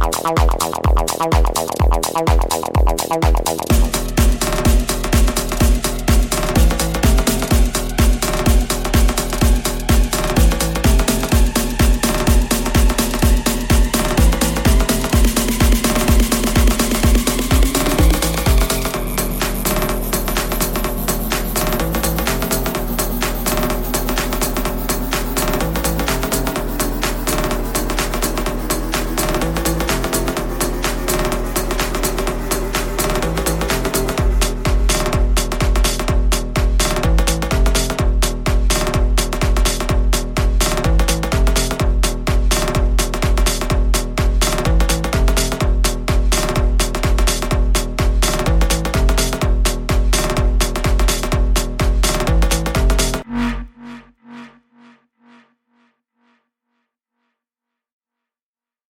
I'm gonna go to the next one.